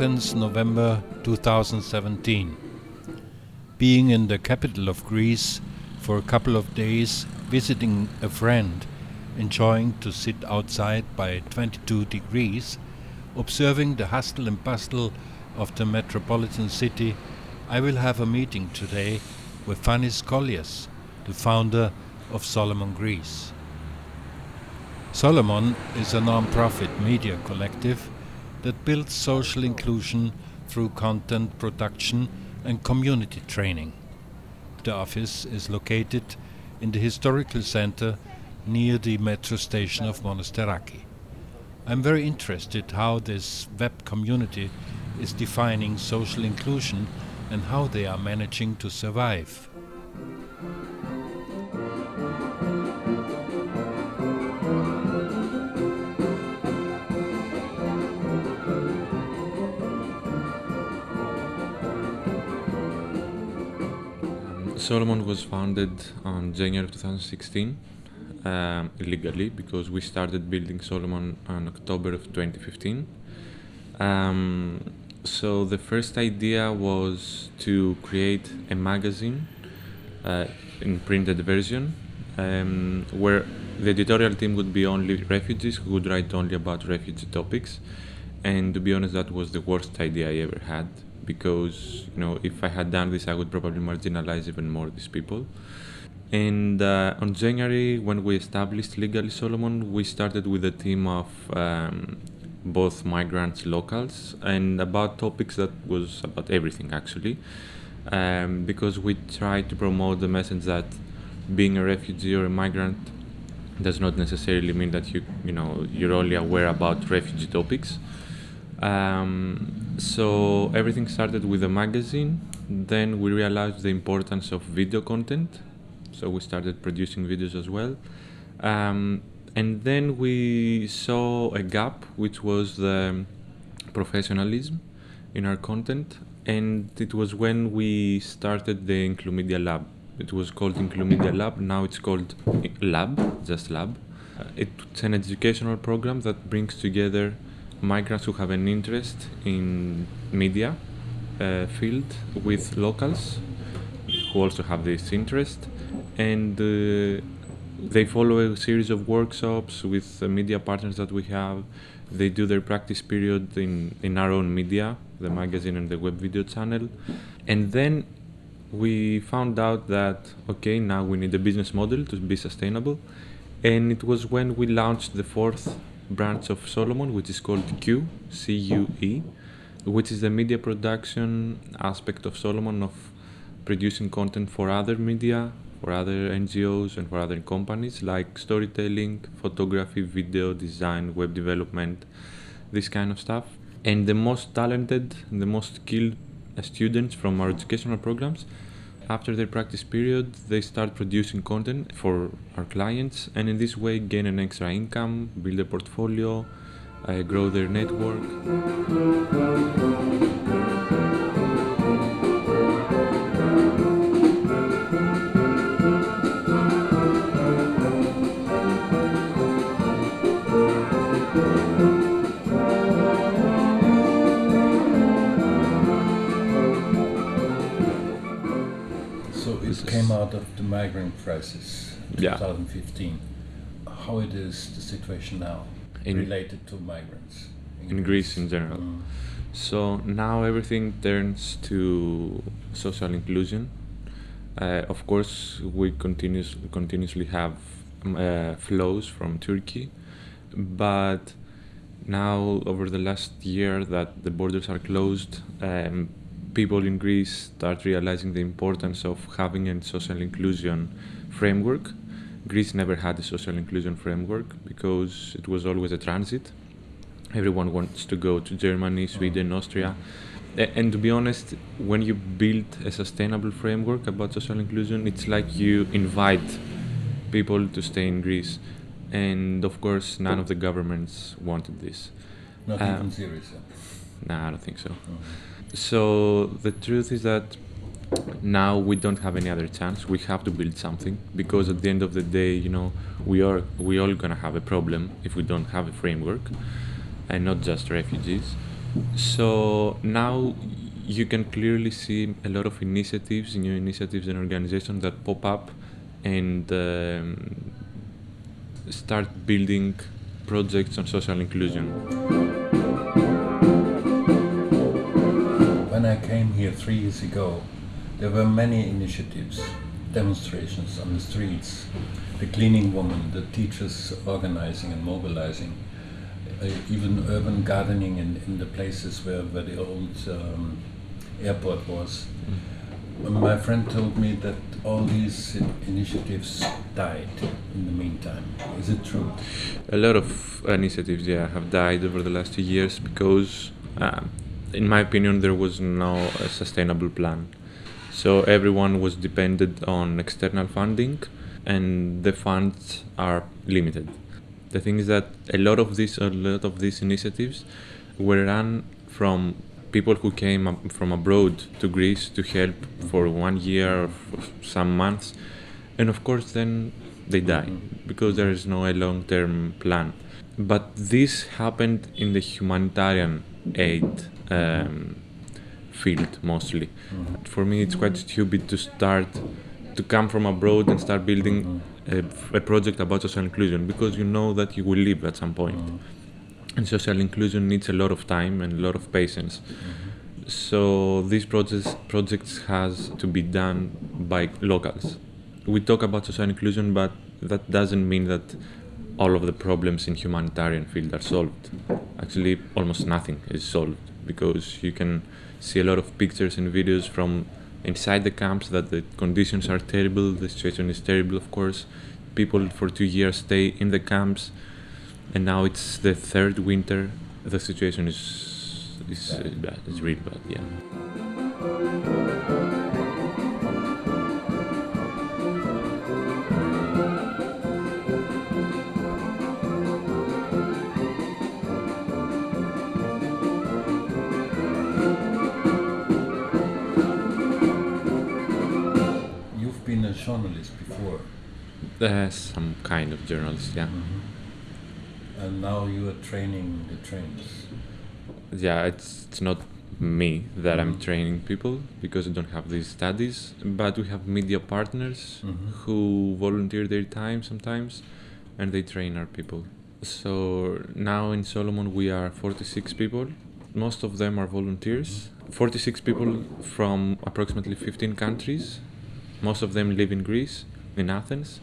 Athens, November 2017. Being in the capital of Greece for a couple of days, visiting a friend, enjoying to sit outside by 22 degrees, observing the hustle and bustle of the metropolitan city, I will have a meeting today with Fanis Kollias, the founder of Solomon Greece. Solomon is a non-profit media collective that builds social inclusion through content production and community training. The office is located in the historical center near the metro station of Monastiraki. I'm very interested how this web community is defining social inclusion and how they are managing to survive. Solomon was founded on January 2016 um, illegally because we started building Solomon on October of 2015. Um, so the first idea was to create a magazine uh, in printed version um, where the editorial team would be only refugees who would write only about refugee topics. And to be honest, that was the worst idea I ever had because you know if I had done this, I would probably marginalize even more these people. And uh, on January, when we established Legally Solomon, we started with a team of um, both migrants, locals, and about topics that was about everything actually, um, because we tried to promote the message that being a refugee or a migrant does not necessarily mean that you you know you're only aware about refugee topics. Um, so everything started with a magazine. Then we realized the importance of video content. So we started producing videos as well. Um, and then we saw a gap, which was the professionalism in our content. And it was when we started the Inclumedia Lab. It was called Inclumedia Lab. Now it's called Lab, just Lab. Uh, it's an educational program that brings together migrants who have an interest in media uh, field with locals who also have this interest. And uh, they follow a series of workshops with the media partners that we have. They do their practice period in, in our own media the magazine and the web video channel. And then we found out that okay now we need a business model to be sustainable. And it was when we launched the fourth branch of Solomon, which is called Q, C U E, which is the media production aspect of Solomon of producing content for other media, for other NGOs, and for other companies like storytelling, photography, video design, web development, this kind of stuff. And the most talented, the most skilled students from our educational programs after their practice period, they start producing content for our clients and in this way gain an extra income, build a portfolio, uh, grow their network. Out of the migrant crisis in Yeah. 2015. How it is the situation now In- related to migrants in Greece in general. Mm. So now everything turns to social inclusion. Uh, of course, we continuous, continuously have um, uh, flows from Turkey, but now over the last year that the borders are closed, um, people in Greece start realizing the importance of having a social inclusion framework. Greece never had a social inclusion framework because it was always a transit everyone wants to go to Germany, Sweden, Austria. And to be honest, when you build a sustainable framework about social inclusion, it's like you invite people to stay in Greece. And of course, none of the governments wanted this. Not Uh, even Syriza. Nah, I don't think so. So the truth is that now we don't have any other chance. We have to build something because at the end of the day, you know, we are we all gonna have a problem if we don't have a framework, and not just refugees. So now you can clearly see a lot of initiatives, new initiatives and organizations that pop up and um, start building projects on social inclusion. When I came here three years ago, there were many initiatives, demonstrations on the streets, the cleaning woman, the teachers organizing and mobilizing, uh, even urban gardening in, in the places where, where the old um, airport was. My friend told me that all these initiatives died in the meantime. Is it true? A lot of initiatives, yeah, have died over the last two years because, uh, in my opinion, there was no uh, sustainable plan. So everyone was dependent on external funding, and the funds are limited. The thing is that a lot of these, a lot of these initiatives were run from people who came from abroad to Greece to help for one year or some months, and of course then they die mm-hmm. because there is no a long-term plan. But this happened in the humanitarian aid um, field mostly. Mm-hmm. For me, it's quite stupid to start to come from abroad and start building mm-hmm. a, a, project about social inclusion because you know that you will leave at some point. Mm-hmm and social inclusion needs a lot of time and a lot of patience. Mm-hmm. So these projects projects has to be done by locals. We talk about social inclusion, but that doesn't mean that all of the problems in humanitarian field are solved. Actually, almost nothing is solved because you can see a lot of pictures and videos from inside the camps that the conditions are terrible, the situation is terrible, of course. People for two years stay in the camps and now it's the third winter. The situation is is bad. It's really bad. Yeah. Uh, some kind of journalist, yeah. Mm-hmm and now you are training the trains. Yeah, it's it's not me that mm-hmm. I'm training people because I don't have these studies, but we have media partners mm-hmm. who volunteer their time sometimes, and they train our people. So now in Solomon we are 46 people. Most of them are volunteers. Mm-hmm. 46 people from approximately 15 countries. Most of them live in Greece, in Athens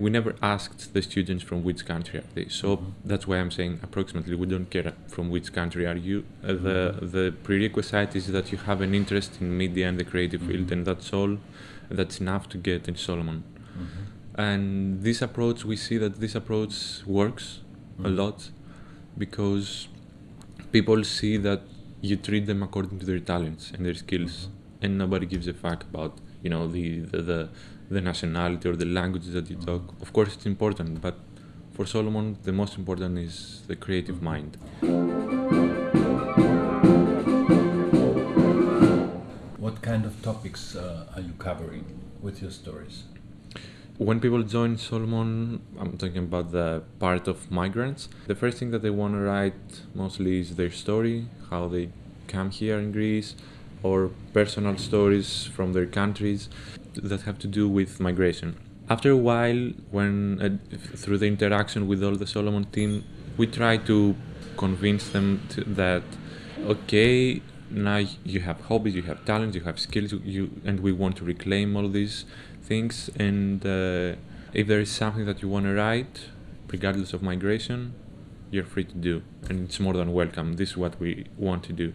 we never asked the students from which country are they. So mm-hmm. that's why I'm saying approximately we don't care from which country are you. Uh, the mm-hmm. the prerequisite is that you have an interest in media and the creative mm-hmm. field, and that's all. That's enough to get in Solomon. Mm-hmm. And this approach, we see that this approach works a mm-hmm. lot because people see that you treat them according to their talents and their skills, mm-hmm. and nobody gives a fuck about you know the the, the the nationality or the language that you talk. Of course, it's important, but for Solomon, the most important is the creative mind. What kind of topics uh, are you covering with your stories? When people join Solomon, I'm talking about the part of migrants. The first thing that they want to write mostly is their story, how they come here in Greece, or personal stories from their countries that have to do with migration. After a while, when uh, through the interaction with all the Solomon team, we try to convince them to, that okay, now you have hobbies, you have talents, you have skills, you and we want to reclaim all these things. And uh, if there is something that you want to write, regardless of migration, you're free to do, and it's more than welcome. This is what we want to do,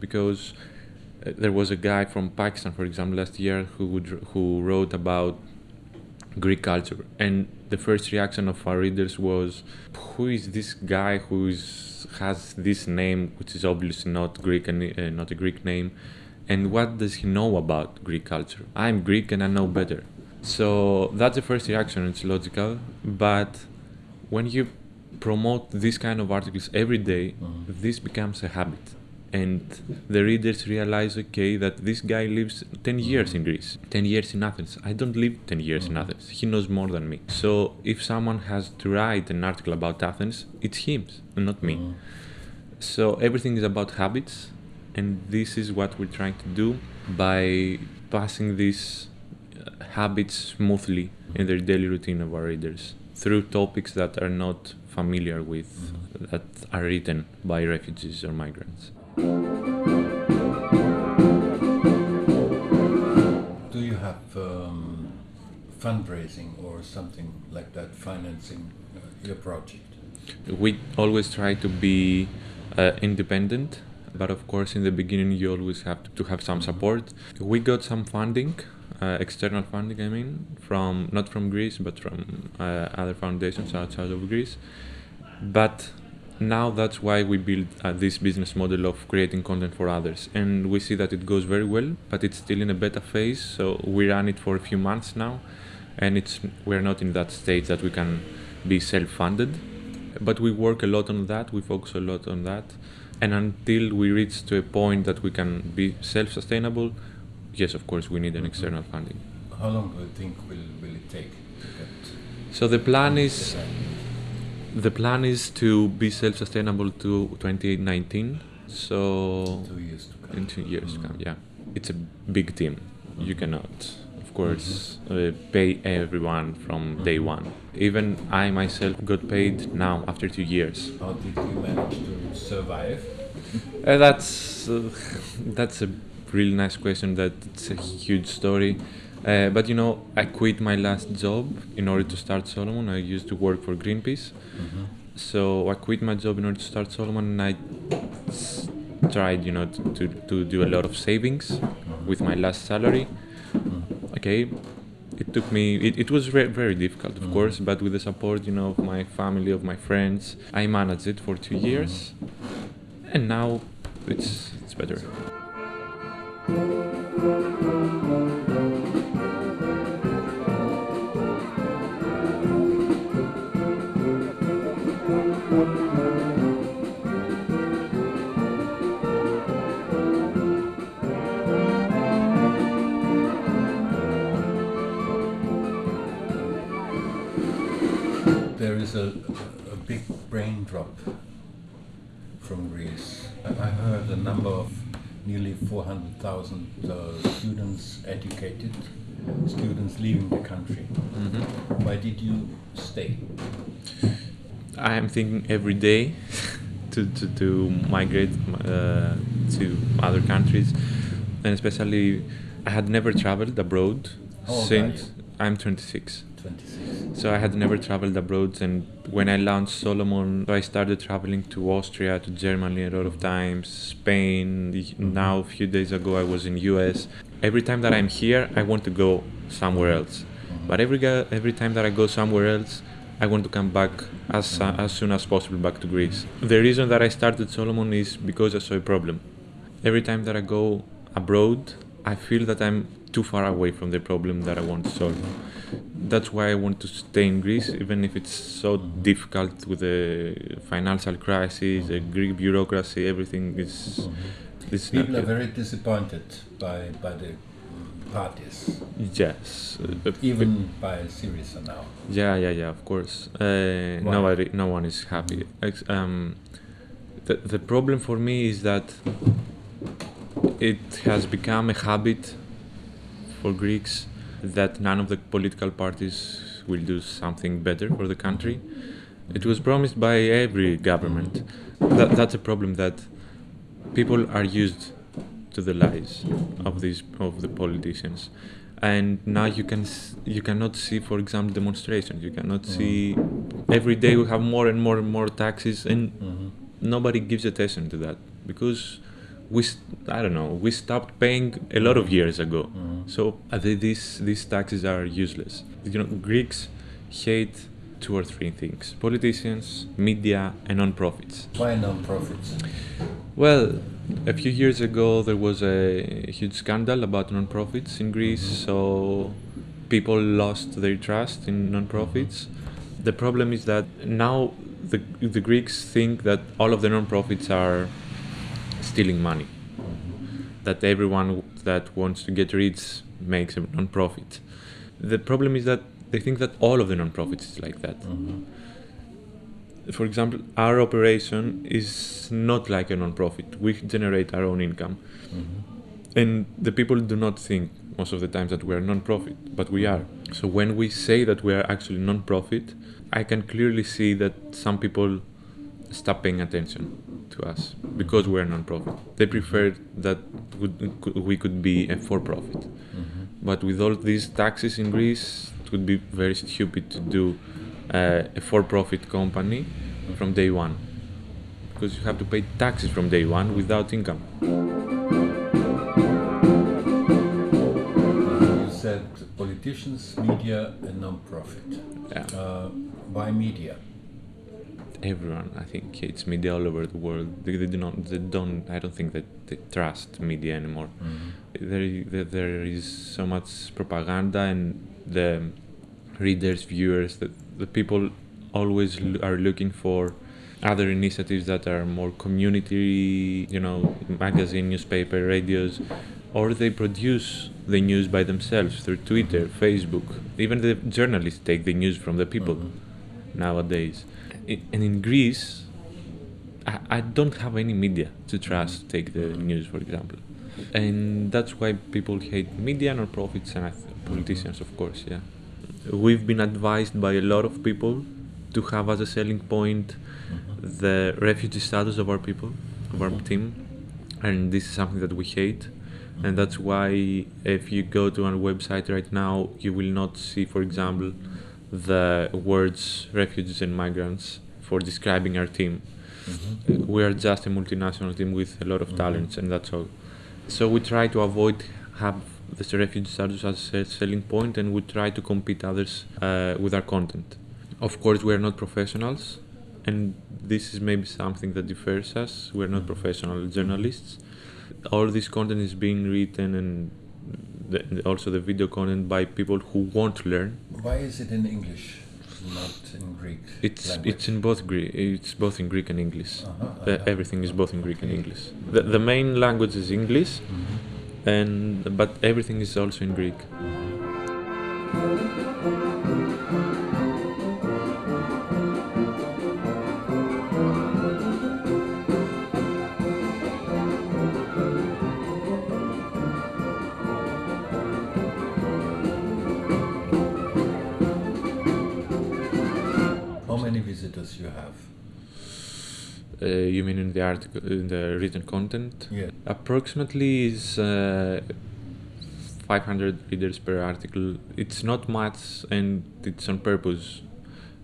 because there was a guy from Pakistan, for example, last year who would, who wrote about Greek culture, and the first reaction of our readers was, "Who is this guy who is, has this name, which is obviously not Greek and uh, not a Greek name, and what does he know about Greek culture? I'm Greek and I know better." So that's the first reaction. It's logical, but when you promote these kind of articles every day, mm-hmm. this becomes a habit and the readers realize okay that this guy lives 10 years in greece 10 years in athens. I don't live 10 years in athens. He knows more than me. So if someone has to write an article about athens it's him not me. So everything is about habits and this is what we're trying to do by passing these uh, habits smoothly in their daily routine of our readers through topics that are not familiar with that are written by refugees or migrants Do you have um, fundraising or something like that financing uh, your project? we always try to be uh, independent but of course in the beginning you always have to, to have some support. We got some funding uh, external funding i mean from not from greece but from uh, other foundations outside of greece. But now that's why we build uh, this business model of creating content for others. And we see that it goes very well but it's still in a beta phase so we run it for a few months now. And it's we're not in that stage that we can be self-funded. But we work a lot on that we focus a lot on that. And until we reach to a point that we can be self-sustainable yes of course we need an external funding. How long do you think will, will it take to get so the plan is the plan is to be self-sustainable to 2019 so two years to come? in two years to come yeah it's a big team you cannot of course uh, pay everyone from day one even i myself got paid now after two years How did you manage to survive? Uh, that's uh, that's a really nice question. That's a huge story. Uh, but you know, I quit my last job in order to start Solomon. I used to work for Greenpeace, mm-hmm. so I quit my job in order to start Solomon, and I s- tried, you know, to, to, to do a lot of savings mm-hmm. with my last salary. Mm-hmm. Okay, it took me. It, it was very very difficult, of course, but with the support, you know, of my family, of my friends, I managed it for two years, and now it's it's better. There is a, a big brain drop from Greece. I heard a number of nearly 400,000 uh, students educated, students leaving the country. Why did you stay? I am thinking every day to, to, to migrate uh, to other countries, and especially I had never traveled abroad are since? I'm 26. 26. So I had never traveled abroad, and when I launched Solomon, I started traveling to Austria, to Germany a lot of times, Spain. the- mm-hmm. Now, a few days ago, I was in US. Every time that I'm here, I want to go somewhere else. Mm-hmm. But every every time that I go somewhere else, I want to come back as uh, mm-hmm. as soon as possible back to Greece. The reason that I started Solomon is because I saw a problem. Every time that I go abroad, I feel that I'm too far away from the problem that I want to solve. That's why I want to stay in Greece, even if it's so difficult with the financial crisis, the Greek bureaucracy, everything is. is not People are very disappointed by, by the parties, Yes. even by Syriza now. Yeah, yeah, yeah. Of course, uh, nobody, no one is happy. Um, the the problem for me is that it has become a habit for Greeks that none of the political parties will do something better for the country. It was promised by every government. That, that's a problem that people are used to the lies of these of the politicians and now you can you cannot see for example demonstrations you cannot mm-hmm. see every day we have more and more and more taxes and mm-hmm. nobody gives attention to that because we I don't know we stopped paying a lot of years ago. Mm-hmm. So uh, the- these these taxes are useless. You know Greeks hate two or three things politicians media and non-profits. Why non-profits? well, a few years ago there was a huge scandal about non-profits in Greece, mm-hmm. so people lost their trust in non-profits. Mm-hmm. The problem is that now the the Greeks think that all of the non-profits are stealing money. That everyone that wants to get rich makes a non-profit. The problem is that they think that all of the non-profits is like that. Mm-hmm. For example, our operation is not like a non-profit. We generate our own income, mm-hmm. and the people do not think most of the times that we are non-profit, but we are. So when we say that we are actually non-profit, I can clearly see that some people stop paying attention to us because we are non-profit. They preferred that we could be a for-profit. But with all these taxes in Greece, it would be very stupid to do uh, a for-profit company from day one because you have to pay taxes from day one without income. You said politicians, media, and non-profit. Yeah. Uh, why media? Everyone, I think, it's media all over the world. They, they do not. They don't. I don't think that they trust media anymore. Mm-hmm. There, there, there is so much propaganda, and the readers, viewers, that the people always l- are looking for other initiatives that are more community, you know, magazine, newspaper, radios, or they produce the news by themselves through Twitter, mm-hmm. Facebook. Even the journalists take the news from the people mm-hmm. nowadays. And in Greece, I, I don't have any media to trust to take the news, for example. And that's why people hate media, non profits, and politicians, of course, yeah. We've been advised by a lot of people to have as a selling point the refugee status of our people, of our team, and this is something that we hate. And that's why, if you go to our website right now, you will not see, for example, the words refugees and migrants for describing our team. Mm-hmm. We are just a multinational team with a lot of mm-hmm. talents, and that's all. So we try to avoid have this refugee status as a selling point, and we try to compete others uh, with our content. Of course, we are not professionals, and this is maybe something that differs us. We are not mm-hmm. professional journalists. All this content is being written and the, also the video content by people who want to learn. Why is it in English, not in Greek? It's language? it's in both Greek. It's both in Greek and English. Uh-huh, Uh, uh-huh. everything is both in Greek and English. The, the main language is English, Mhm. and but everything is also in Greek. You have? Uh, you mean in the article, in the written content? Yeah. Approximately is uh, 500 readers per article. It's not much, and it's on purpose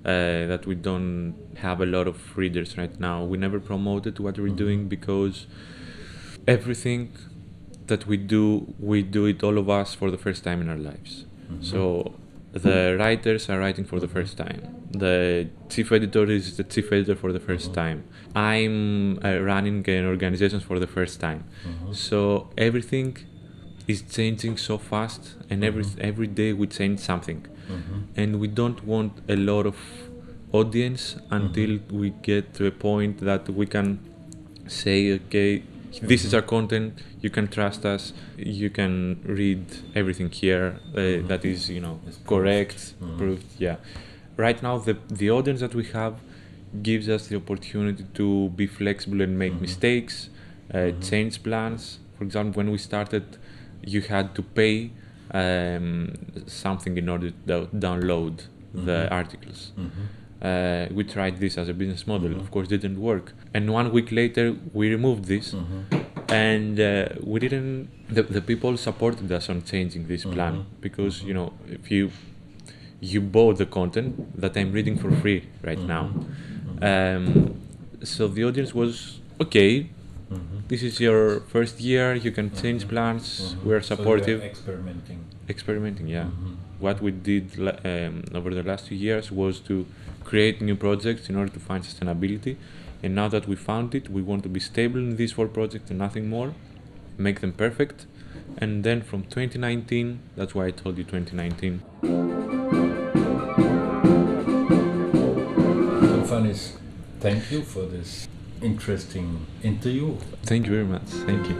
uh, that we don't have a lot of readers right now. We never promoted what we're Mhm. doing because everything that we do, we do it all of us for the first time in our lives. Mhm. So the writers are writing for the first time. The chief editor is the chief editor for the 1st Mhm. time. I'm uh, running an organization for the first time. Mhm. So everything is changing so fast, and every Mhm. every day we change something, Mhm. and we don't want a lot of audience until Mhm. we get to a point that we can say, okay, this is our content. You can trust us. You can read everything here uh, Mhm. that is, you know, It's correct, Mhm. proved. Yeah. Right now, the the audience that we have gives us the opportunity to be flexible and make Mhm. mistakes, uh, Mhm. change plans. For example, when we started, you had to pay um, something in order to download the Mhm. articles. Uh, we tried this as a business model. Mhm. Of course, didn't work. And one week later, we removed this, Mhm. and uh, we didn't. The, the people supported us on changing this plan Mhm. because Mhm. you know if you you bought the content that I'm reading for free right now. Mhm. Um, so the audience was okay. Mhm. This is your first year. You can change Mhm. plans. Mhm. We are So supportive. experimenting. experimenting, yeah. Mhm. What we did um, over the last two years was to create new projects in order to find sustainability. And now that we found it, we want to be stable in these four projects and nothing more, make them perfect. And then from 2019, that's why I told you 2019. So Fanis, thank you for this interesting interview. Thank you very much. Thank you.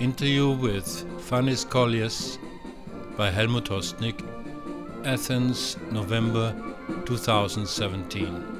Interview with Fanis Kollias by Helmut Hostnik, Athens, November 2017.